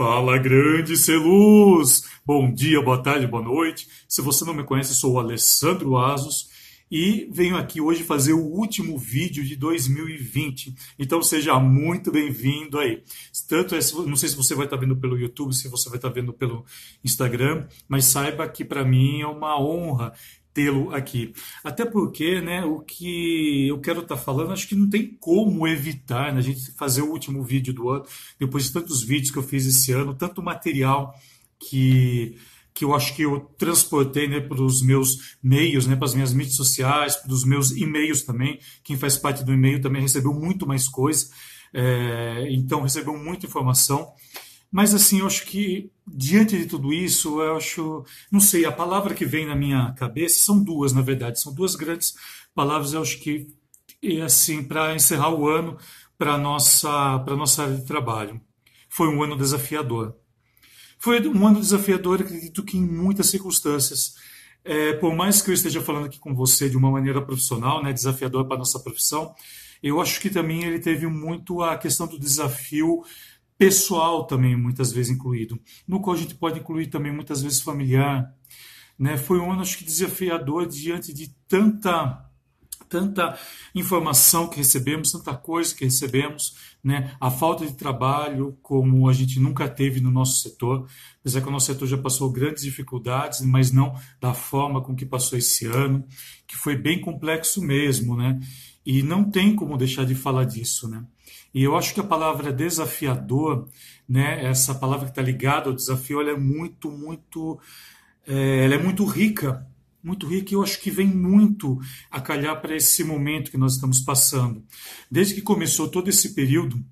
Fala grande Celuz! Bom dia, boa tarde, boa noite. Se você não me conhece, sou o Alessandro Asos e venho aqui hoje fazer o último vídeo de 2020. Então seja muito bem-vindo aí. Tanto é, não sei se você vai estar vendo pelo YouTube, se você vai estar vendo pelo Instagram, mas saiba que para mim é uma honra tê-lo aqui. Até porque, né, o que eu quero estar tá falando, acho que não tem como evitar né, a gente fazer o último vídeo do ano, depois de tantos vídeos que eu fiz esse ano, tanto material que que eu acho que eu transportei né, para os meus meios, né, para as minhas mídias sociais, para os meus e-mails também. Quem faz parte do e-mail também recebeu muito mais coisa, é, então recebeu muita informação. Mas assim, eu acho que diante de tudo isso, eu acho, não sei, a palavra que vem na minha cabeça são duas, na verdade, são duas grandes palavras, eu acho que e assim, para encerrar o ano para nossa para nossa área de trabalho. Foi um ano desafiador. Foi um ano desafiador, acredito que em muitas circunstâncias. É, por mais que eu esteja falando aqui com você de uma maneira profissional, né, desafiador para a nossa profissão, eu acho que também ele teve muito a questão do desafio pessoal também muitas vezes incluído, no qual a gente pode incluir também muitas vezes familiar. Né? Foi um ano, acho que, desafiador diante de tanta tanta informação que recebemos, tanta coisa que recebemos, né? a falta de trabalho como a gente nunca teve no nosso setor, apesar que o nosso setor já passou grandes dificuldades, mas não da forma com que passou esse ano, que foi bem complexo mesmo, né? E não tem como deixar de falar disso, né? E eu acho que a palavra desafiador, né, essa palavra que está ligada ao desafio, ela é muito, muito, é, ela é muito rica, muito rica e eu acho que vem muito a calhar para esse momento que nós estamos passando. Desde que começou todo esse período,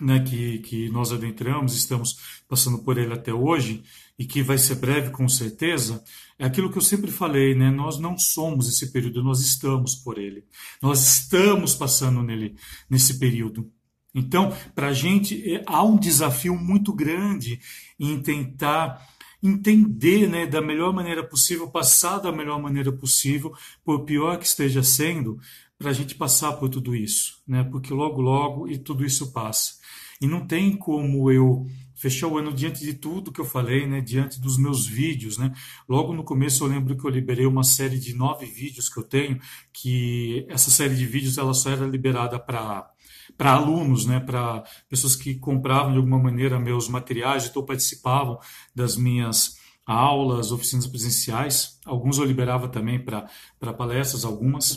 né, que, que nós adentramos, estamos passando por ele até hoje, e que vai ser breve com certeza, é aquilo que eu sempre falei, né? Nós não somos esse período, nós estamos por ele. Nós estamos passando nele nesse período. Então, para a gente é, há um desafio muito grande em tentar entender né, da melhor maneira possível, passar da melhor maneira possível, por pior que esteja sendo, para a gente passar por tudo isso, né? Porque logo, logo e tudo isso passa. E não tem como eu fechar o ano diante de tudo que eu falei, né? Diante dos meus vídeos, né? Logo no começo eu lembro que eu liberei uma série de nove vídeos que eu tenho, que essa série de vídeos ela só era liberada para para alunos, né, para pessoas que compravam de alguma maneira meus materiais, então participavam das minhas aulas, oficinas presenciais. Alguns eu liberava também para palestras, algumas,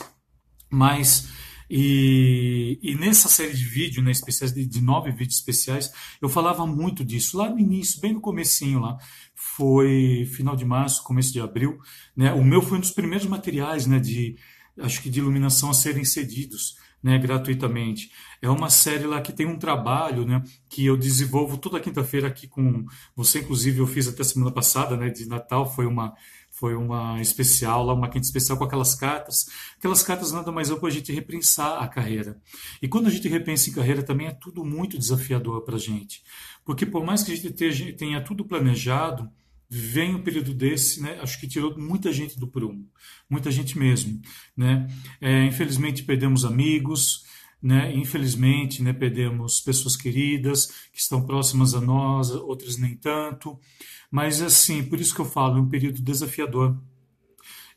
mas e, e, nessa série de vídeos, né, especiais de, de, nove vídeos especiais, eu falava muito disso lá no início, bem no comecinho lá, foi final de março, começo de abril, né, o meu foi um dos primeiros materiais, né, de acho que de iluminação a serem cedidos, né, gratuitamente. É uma série lá que tem um trabalho, né, que eu desenvolvo toda quinta-feira aqui com você, inclusive eu fiz até semana passada, né, de Natal, foi uma foi uma especial, lá uma quinta especial com aquelas cartas. Aquelas cartas nada mais é para a gente repensar a carreira. E quando a gente repensa em carreira também é tudo muito desafiador para a gente. Porque por mais que a gente tenha tudo planejado, vem um período desse, né, acho que tirou muita gente do prumo, muita gente mesmo, né? É, infelizmente perdemos amigos, né? Infelizmente, né, perdemos pessoas queridas que estão próximas a nós, outras nem tanto. Mas assim, por isso que eu falo, é um período desafiador.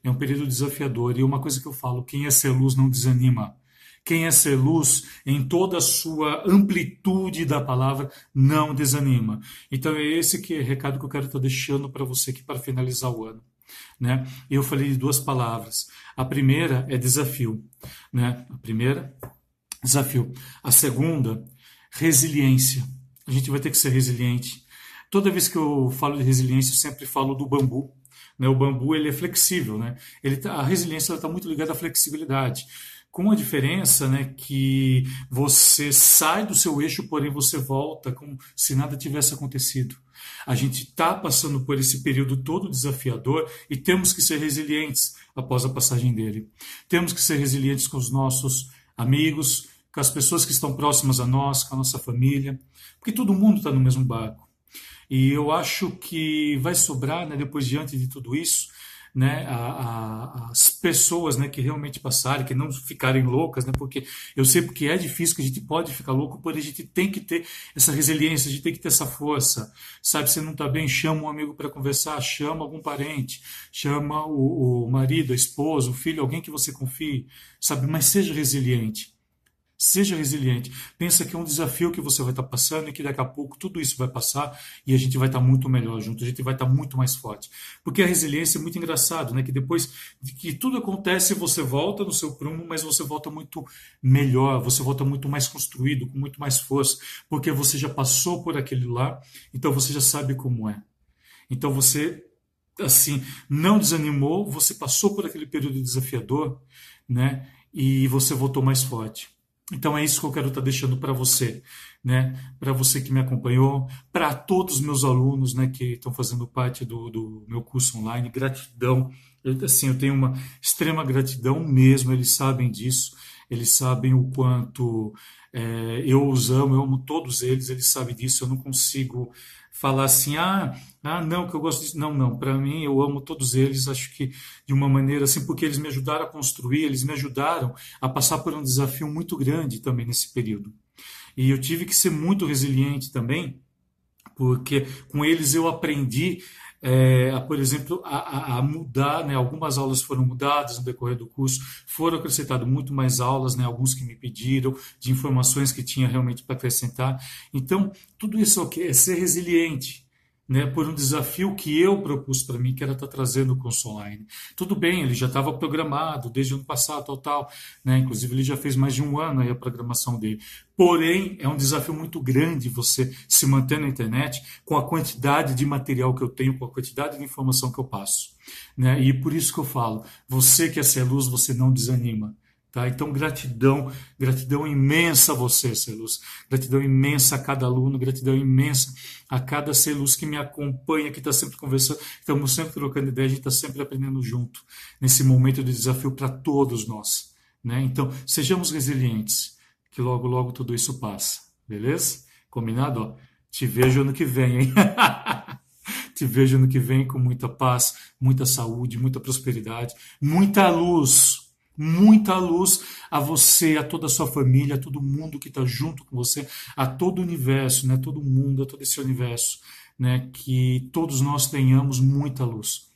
É um período desafiador e uma coisa que eu falo, quem é ser luz não desanima. Quem é ser luz em toda a sua amplitude da palavra não desanima. Então é esse que é o recado que eu quero estar deixando para você aqui para finalizar o ano. Né? Eu falei de duas palavras. A primeira é desafio. Né? A primeira, desafio. A segunda, resiliência. A gente vai ter que ser resiliente. Toda vez que eu falo de resiliência, eu sempre falo do bambu. Né? O bambu ele é flexível. Né? Ele tá, a resiliência está muito ligada à flexibilidade com a diferença né, que você sai do seu eixo, porém você volta como se nada tivesse acontecido. A gente está passando por esse período todo desafiador e temos que ser resilientes após a passagem dele. Temos que ser resilientes com os nossos amigos, com as pessoas que estão próximas a nós, com a nossa família, porque todo mundo está no mesmo barco. E eu acho que vai sobrar, né, depois diante de tudo isso, né, a, a, as pessoas né, que realmente passarem, que não ficarem loucas, né, porque eu sei que é difícil, que a gente pode ficar louco, porém a gente tem que ter essa resiliência, a gente tem que ter essa força. Sabe, você não está bem, chama um amigo para conversar, chama algum parente, chama o, o marido, a esposa, o filho, alguém que você confie, sabe, mas seja resiliente. Seja resiliente. Pensa que é um desafio que você vai estar passando e que daqui a pouco tudo isso vai passar e a gente vai estar muito melhor junto, a gente vai estar muito mais forte. Porque a resiliência é muito engraçado, né? Que depois de que tudo acontece, você volta no seu prumo, mas você volta muito melhor, você volta muito mais construído, com muito mais força, porque você já passou por aquele lá, então você já sabe como é. Então você assim, não desanimou, você passou por aquele período desafiador, né? E você voltou mais forte. Então é isso que eu quero estar deixando para você, né? Para você que me acompanhou, para todos os meus alunos, né, que estão fazendo parte do, do meu curso online, gratidão. Eu, assim, eu tenho uma extrema gratidão mesmo. Eles sabem disso. Eles sabem o quanto é, eu os amo. Eu amo todos eles. Eles sabem disso. Eu não consigo falar assim, ah, ah, não, que eu gosto disso. Não, não, para mim eu amo todos eles, acho que de uma maneira assim, porque eles me ajudaram a construir, eles me ajudaram a passar por um desafio muito grande também nesse período. E eu tive que ser muito resiliente também, porque com eles eu aprendi é, por exemplo, a, a, mudar, né? algumas aulas foram mudadas no decorrer do curso, foram acrescentadas muito mais aulas, né? alguns que me pediram, de informações que tinha realmente para acrescentar. Então, tudo isso É ser resiliente, né, por um desafio que eu propus para mim, que era estar tá trazendo o online. Tudo bem, ele já estava programado desde o ano passado, tal, tal, né, inclusive ele já fez mais de um ano aí a programação dele. Porém, é um desafio muito grande você se manter na internet com a quantidade de material que eu tenho, com a quantidade de informação que eu passo. Né? E por isso que eu falo, você que é ser luz, você não desanima. Tá? Então, gratidão, gratidão imensa a você, Celuz. Gratidão imensa a cada aluno, gratidão imensa a cada Celuz que me acompanha, que está sempre conversando, estamos sempre trocando ideia, a gente está sempre aprendendo junto, nesse momento de desafio para todos nós. Né? Então, sejamos resilientes, que logo, logo tudo isso passa. Beleza? Combinado? Ó, te vejo ano que vem, hein? te vejo ano que vem com muita paz, muita saúde, muita prosperidade, muita luz muita luz a você, a toda a sua família, a todo mundo que está junto com você, a todo o universo, né? todo mundo, a todo esse universo, né? que todos nós tenhamos muita luz.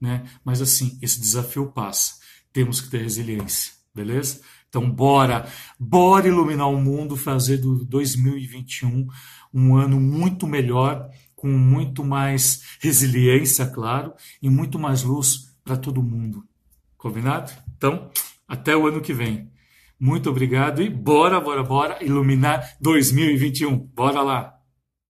Né? Mas assim, esse desafio passa, temos que ter resiliência, beleza? Então, bora, bora iluminar o mundo, fazer do 2021 um ano muito melhor, com muito mais resiliência, claro, e muito mais luz para todo mundo. Combinado? Então, até o ano que vem. Muito obrigado e bora, bora, bora iluminar 2021. Bora lá!